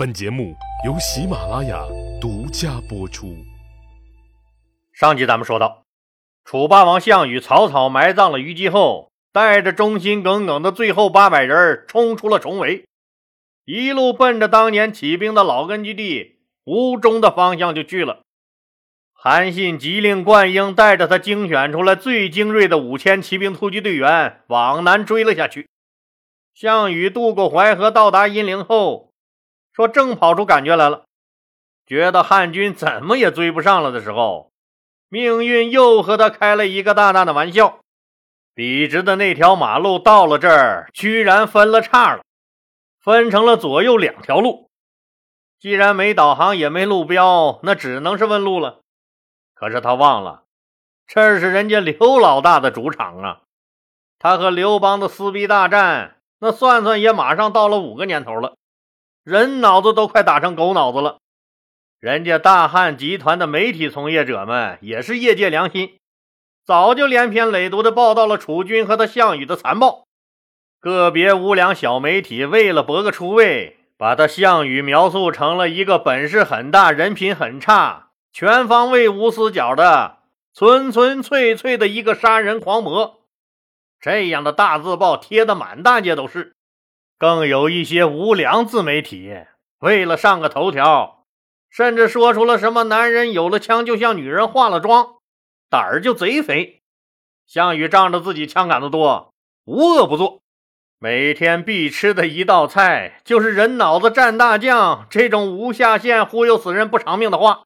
本节目由喜马拉雅独家播出。上集咱们说到，楚霸王项羽草草埋葬了虞姬后，带着忠心耿耿的最后八百人冲出了重围，一路奔着当年起兵的老根据地吴中的方向就去了。韩信急令灌婴带着他精选出来最精锐的五千骑兵突击队员往南追了下去。项羽渡过淮河，到达阴陵后。说正跑出感觉来了，觉得汉军怎么也追不上了的时候，命运又和他开了一个大大的玩笑。笔直的那条马路到了这儿，居然分了叉了，分成了左右两条路。既然没导航也没路标，那只能是问路了。可是他忘了，这是人家刘老大的主场啊！他和刘邦的撕逼大战，那算算也马上到了五个年头了。人脑子都快打成狗脑子了，人家大汉集团的媒体从业者们也是业界良心，早就连篇累牍的报道了楚军和他项羽的残暴。个别无良小媒体为了博个出位，把他项羽描述成了一个本事很大、人品很差、全方位无死角的纯纯粹粹的一个杀人狂魔。这样的大字报贴的满大街都是。更有一些无良自媒体，为了上个头条，甚至说出了什么“男人有了枪就像女人化了妆”，胆儿就贼肥。项羽仗着自己枪杆子多，无恶不作，每天必吃的一道菜就是“人脑子蘸大酱”这种无下限忽悠死人不偿命的话。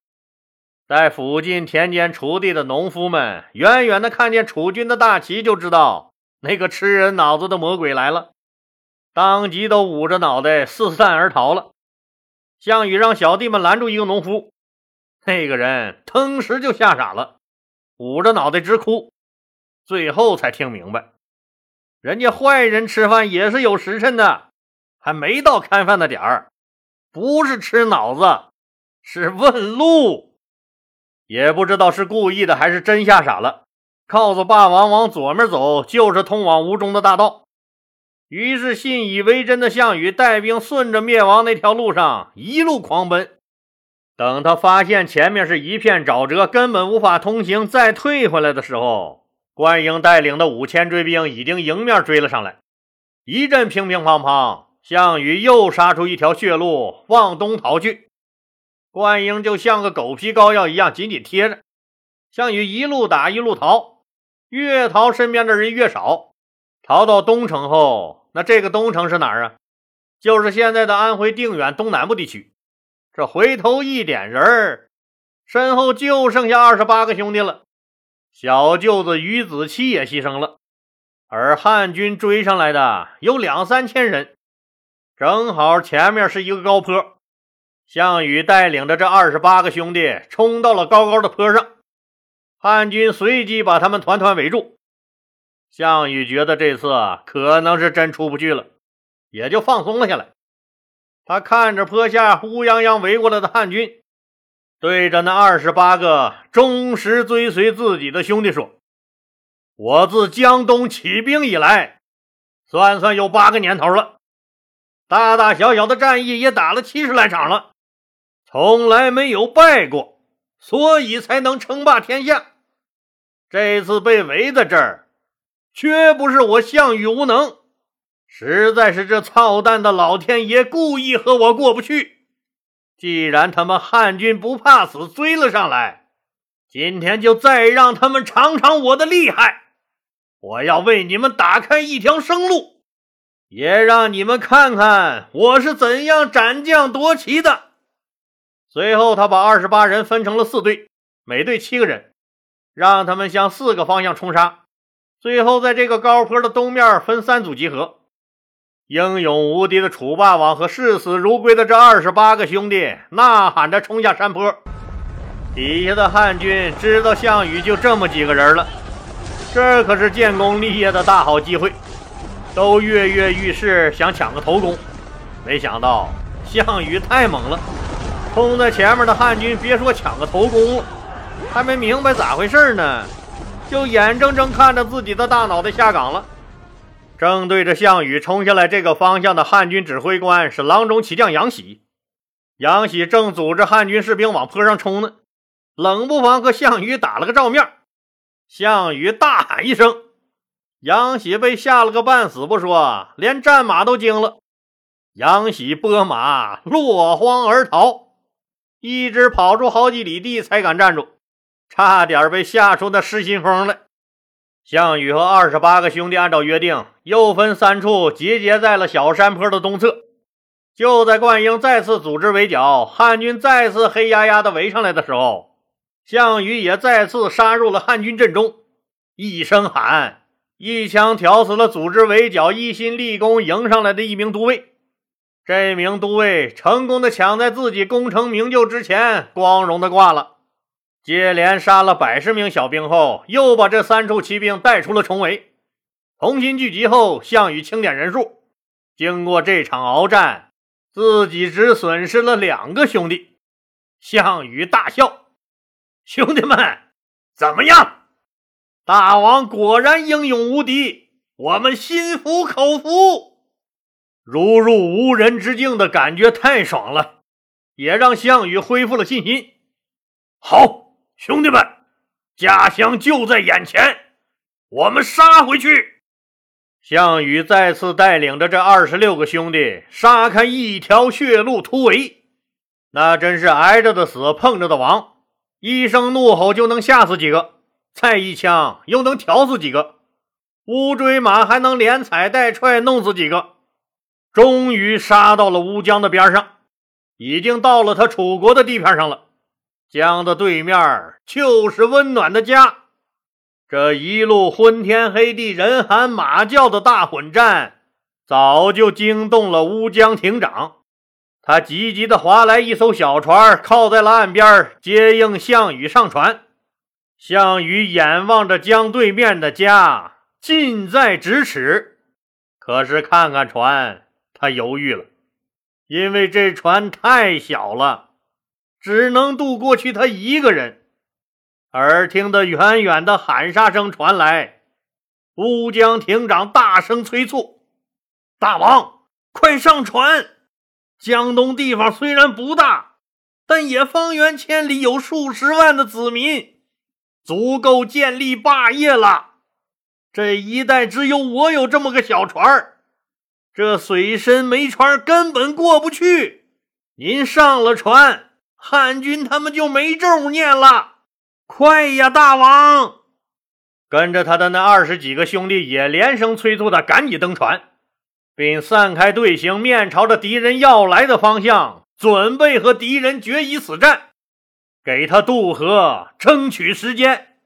在附近田间锄地的农夫们，远远的看见楚军的大旗，就知道那个吃人脑子的魔鬼来了。当即都捂着脑袋四散而逃了。项羽让小弟们拦住一个农夫，那个人腾时就吓傻了，捂着脑袋直哭。最后才听明白，人家坏人吃饭也是有时辰的，还没到看饭的点儿，不是吃脑子，是问路。也不知道是故意的还是真吓傻了，告诉霸王往左面走就是通往吴中的大道。于是信以为真的项羽带兵顺着灭亡那条路上一路狂奔。等他发现前面是一片沼泽，根本无法通行，再退回来的时候，关英带领的五千追兵已经迎面追了上来。一阵乒乒乓乓，项羽又杀出一条血路往东逃去。关英就像个狗皮膏药一样紧紧贴着项羽，一路打一路逃，越逃身边的人越少。逃到东城后。那这个东城是哪儿啊？就是现在的安徽定远东南部地区。这回头一点人儿，身后就剩下二十八个兄弟了。小舅子于子期也牺牲了，而汉军追上来的有两三千人，正好前面是一个高坡。项羽带领着这二十八个兄弟冲到了高高的坡上，汉军随即把他们团团围住。项羽觉得这次可能是真出不去了，也就放松了下来。他看着坡下乌泱泱围过来的汉军，对着那二十八个忠实追随自己的兄弟说：“我自江东起兵以来，算算有八个年头了，大大小小的战役也打了七十来场了，从来没有败过，所以才能称霸天下。这次被围在这儿。”绝不是我项羽无能，实在是这操蛋的老天爷故意和我过不去。既然他们汉军不怕死追了上来，今天就再让他们尝尝我的厉害。我要为你们打开一条生路，也让你们看看我是怎样斩将夺旗的。随后，他把二十八人分成了四队，每队七个人，让他们向四个方向冲杀。最后，在这个高坡的东面分三组集合。英勇无敌的楚霸王和视死如归的这二十八个兄弟呐喊着冲下山坡。底下的汉军知道项羽就这么几个人了，这可是建功立业的大好机会，都跃跃欲试，想抢个头功。没想到项羽太猛了，冲在前面的汉军别说抢个头功，还没明白咋回事呢。就眼睁睁看着自己的大脑袋下岗了。正对着项羽冲下来这个方向的汉军指挥官是郎中骑将杨喜。杨喜正组织汉军士兵往坡上冲呢，冷不防和项羽打了个照面。项羽大喊一声，杨喜被吓了个半死不说，连战马都惊了。杨喜拨马落荒而逃，一直跑出好几里地才敢站住，差点被吓出那失心疯来。项羽和二十八个兄弟按照约定，又分三处集结在了小山坡的东侧。就在灌婴再次组织围剿，汉军再次黑压压的围上来的时候，项羽也再次杀入了汉军阵中，一声喊，一枪挑死了组织围剿、一心立功迎上来的一名都尉。这名都尉成功的抢在自己功成名就之前，光荣的挂了。接连杀了百十名小兵后，又把这三处骑兵带出了重围。重新聚集后，项羽清点人数，经过这场鏖战。自己只损失了两个兄弟，项羽大笑：“兄弟们，怎么样？大王果然英勇无敌，我们心服口服。”如入无人之境的感觉太爽了，也让项羽恢复了信心。好，兄弟们，家乡就在眼前，我们杀回去！项羽再次带领着这二十六个兄弟杀开一条血路突围，那真是挨着的死，碰着的亡。一声怒吼就能吓死几个，再一枪又能挑死几个，乌骓马还能连踩带踹弄死几个。终于杀到了乌江的边上，已经到了他楚国的地盘上了。江的对面就是温暖的家。这一路昏天黑地、人喊马叫的大混战，早就惊动了乌江亭长。他急急地划来一艘小船，靠在了岸边，接应项羽上船。项羽眼望着江对面的家，近在咫尺。可是看看船，他犹豫了，因为这船太小了，只能渡过去他一个人。耳听得远远的喊杀声传来，乌江亭长大声催促：“大王，快上船！江东地方虽然不大，但也方圆千里有数十万的子民，足够建立霸业了。这一带只有我有这么个小船这水深没船根本过不去。您上了船，汉军他们就没咒念了。”快呀，大王！跟着他的那二十几个兄弟也连声催促他赶紧登船，并散开队形，面朝着敌人要来的方向，准备和敌人决一死战，给他渡河争取时间。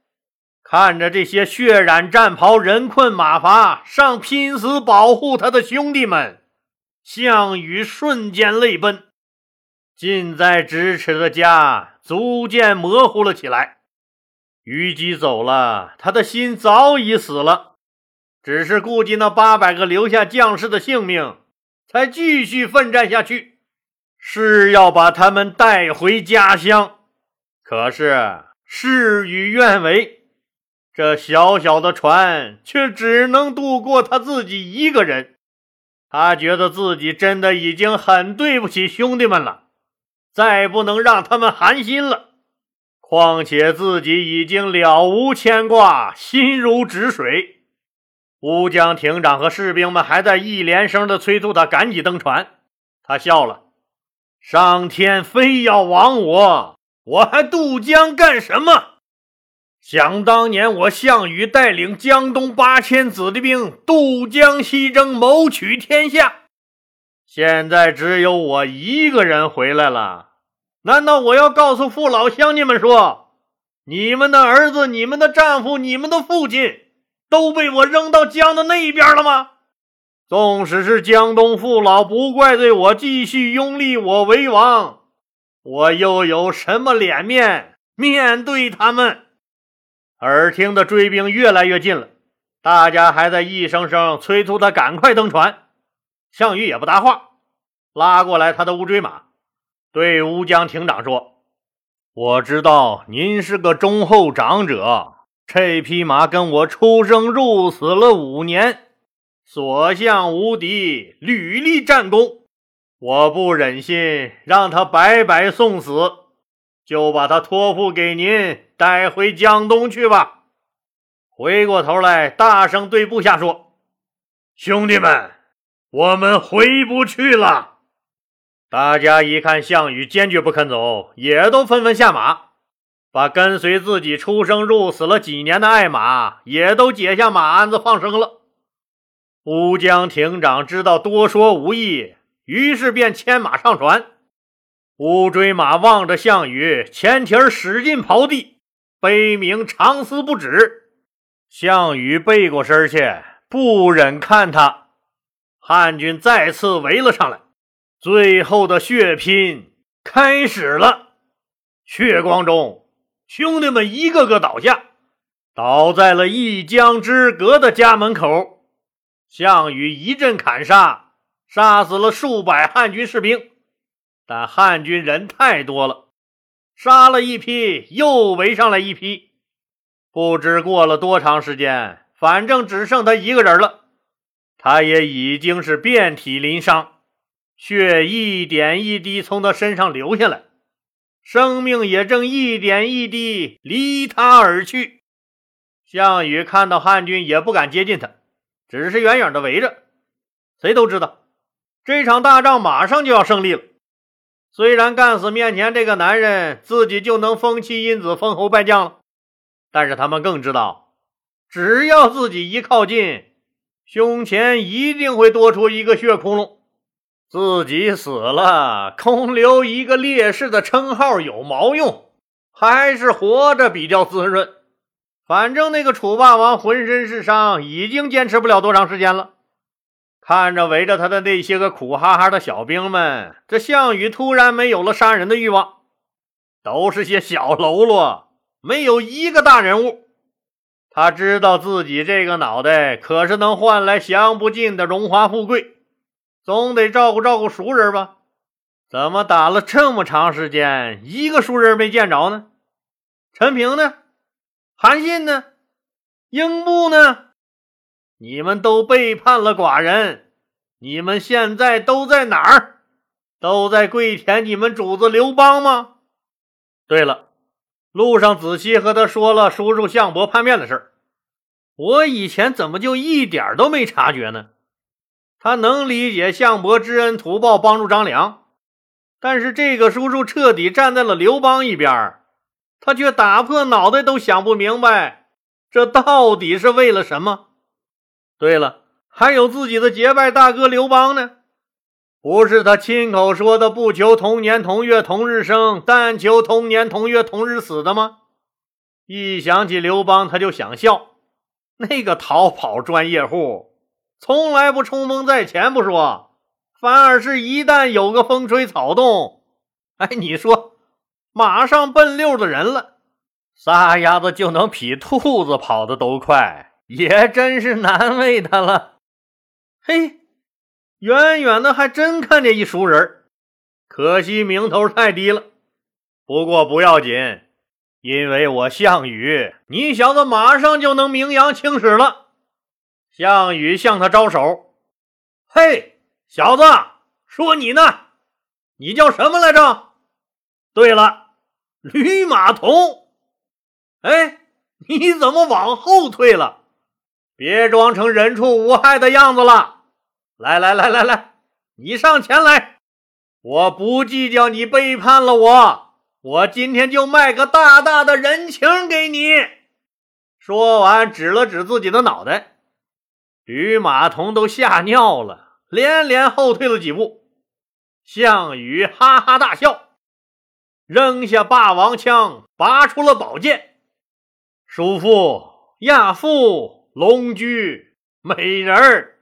看着这些血染战袍、人困马乏、上拼死保护他的兄弟们，项羽瞬间泪奔，近在咫尺的家逐渐模糊了起来。虞姬走了，他的心早已死了，只是顾及那八百个留下将士的性命，才继续奋战下去，是要把他们带回家乡。可是事与愿违，这小小的船却只能渡过他自己一个人。他觉得自己真的已经很对不起兄弟们了，再不能让他们寒心了。况且自己已经了无牵挂，心如止水。乌江亭长和士兵们还在一连声的催促他赶紧登船。他笑了：“上天非要亡我，我还渡江干什么？想当年我项羽带领江东八千子弟兵渡江西征，谋取天下。现在只有我一个人回来了。”难道我要告诉父老乡亲们说，你们的儿子、你们的丈夫、你们的父亲都被我扔到江的那边了吗？纵使是江东父老不怪罪我，继续拥立我为王，我又有什么脸面面对他们？耳听的追兵越来越近了，大家还在一声声催促他赶快登船。项羽也不答话，拉过来他的乌骓马。对乌江亭长说：“我知道您是个忠厚长者，这匹马跟我出生入死了五年，所向无敌，屡立战功。我不忍心让他白白送死，就把他托付给您，带回江东去吧。回过头来，大声对部下说：“兄弟们，我们回不去了。”大家一看项羽坚决不肯走，也都纷纷下马，把跟随自己出生入死了几年的爱马也都解下马鞍子放生了。乌江亭长知道多说无益。于是便牵马上船，乌骓马望着项羽，前蹄使劲刨地，悲鸣长嘶不止。项羽背过身去，不忍看他。汉军再次围了上来，最后的血拼开始了。血光中，兄弟们一个个倒下，倒在了一江之隔的家门口。项羽一阵砍杀。杀死了数百汉军士兵，但汉军人太多了，杀了一批又围上来一批，不知过了多长时间，反正只剩他一个人了。他也已经是遍体鳞伤，血一点一滴从他身上流下来，生命也正一点一滴离他而去。项羽看到汉军也不敢接近他，只是远远的围着。谁都知道。这场大仗马上就要胜利了。虽然干死面前这个男人，自己就能封妻荫子、封侯拜将了，但是他们更知道，只要自己一靠近，胸前一定会多出一个血窟窿。自己死了，空留一个烈士的称号有毛用？还是活着比较滋润。反正那个楚霸王浑身是伤，已经坚持不了多长时间了。看着围着他的那些个苦哈哈的小兵们，这项羽突然没有了杀人的欲望，都是些小喽啰，没有一个大人物。他知道自己这个脑袋可是能换来享不尽的荣华富贵，总得照顾照顾熟人吧？怎么打了这么长时间，一个熟人没见着呢？陈平呢？韩信呢？英布呢？你们都背叛了寡人，你们现在都在哪儿？都在跪舔你们主子刘邦吗？对了，路上仔细和他说了叔叔项伯叛变的事儿，我以前怎么就一点都没察觉呢？他能理解项伯知恩图报，帮助张良，但是这个叔叔彻底站在了刘邦一边，他却打破脑袋都想不明白，这到底是为了什么？对了，还有自己的结拜大哥刘邦呢，不是他亲口说的“不求同年同月同日生，但求同年同月同日死”的吗？一想起刘邦，他就想笑。那个逃跑专业户，从来不冲锋在前不说，反而是一旦有个风吹草动，哎，你说马上奔六的人了，撒丫子就能比兔子跑的都快。也真是难为他了。嘿，远远的还真看见一熟人，可惜名头太低了。不过不要紧，因为我项羽，你小子马上就能名扬青史了。项羽向他招手：“嘿，小子，说你呢，你叫什么来着？对了，吕马童。哎，你怎么往后退了？”别装成人畜无害的样子了！来来来来来，你上前来！我不计较你背叛了我，我今天就卖个大大的人情给你。说完，指了指自己的脑袋。吕马童都吓尿了，连连后退了几步。项羽哈哈大笑，扔下霸王枪，拔出了宝剑。叔父，亚父。龙驹、美人儿，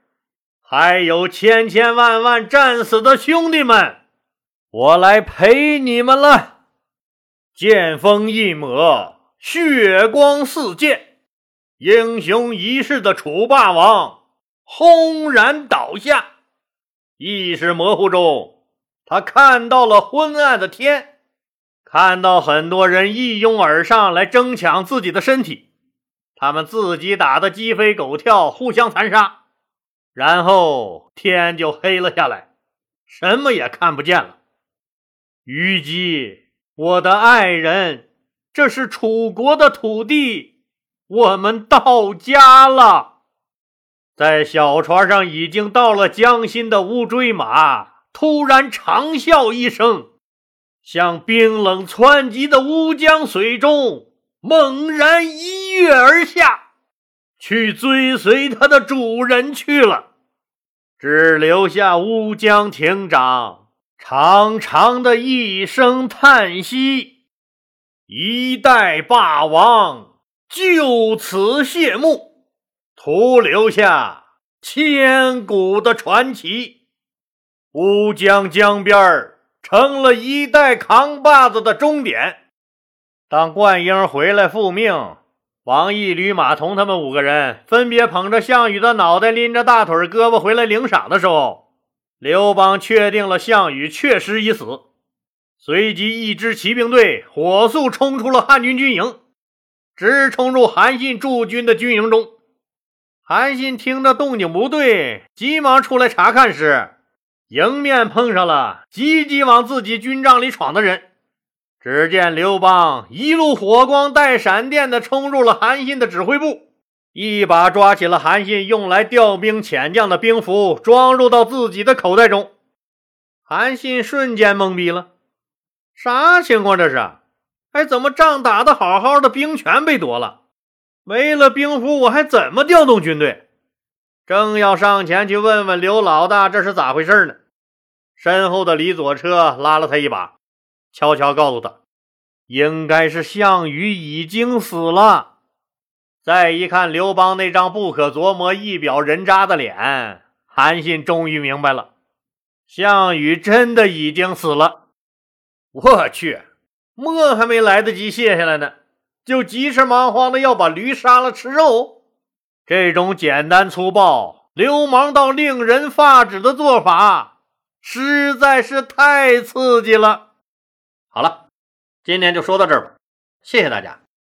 还有千千万万战死的兄弟们，我来陪你们了！剑锋一抹，血光四溅，英雄一世的楚霸王轰然倒下。意识模糊中，他看到了昏暗的天，看到很多人一拥而上来争抢自己的身体。他们自己打得鸡飞狗跳，互相残杀，然后天就黑了下来，什么也看不见了。虞姬，我的爱人，这是楚国的土地，我们到家了。在小船上已经到了江心的乌骓马突然长啸一声，向冰冷湍急的乌江水中猛然一跃而下，去追随他的主人去了，只留下乌江亭长。长长的一声叹息，一代霸王就此谢幕，徒留下千古的传奇。乌江江边成了一代扛把子的终点。当冠英回来复命，王毅、吕马童他们五个人分别捧着项羽的脑袋，拎着大腿、胳膊回来领赏的时候。刘邦确定了项羽确实已死，随即一支骑兵队火速冲出了汉军军营，直冲入韩信驻军的军营中。韩信听着动静不对，急忙出来查看时，迎面碰上了急急往自己军帐里闯的人。只见刘邦一路火光带闪电的冲入了韩信的指挥部。一把抓起了韩信用来调兵遣将的兵符，装入到自己的口袋中。韩信瞬间懵逼了，啥情况这是？哎，怎么仗打的好好的，兵权被夺了？没了兵符，我还怎么调动军队？正要上前去问问刘老大这是咋回事呢，身后的李左车拉了他一把，悄悄告诉他，应该是项羽已经死了。再一看刘邦那张不可琢磨、一表人渣的脸，韩信终于明白了，项羽真的已经死了。我去，墨还没来得及卸下来呢，就急赤忙慌的要把驴杀了吃肉。这种简单粗暴、流氓到令人发指的做法，实在是太刺激了。好了，今天就说到这儿吧，谢谢大家。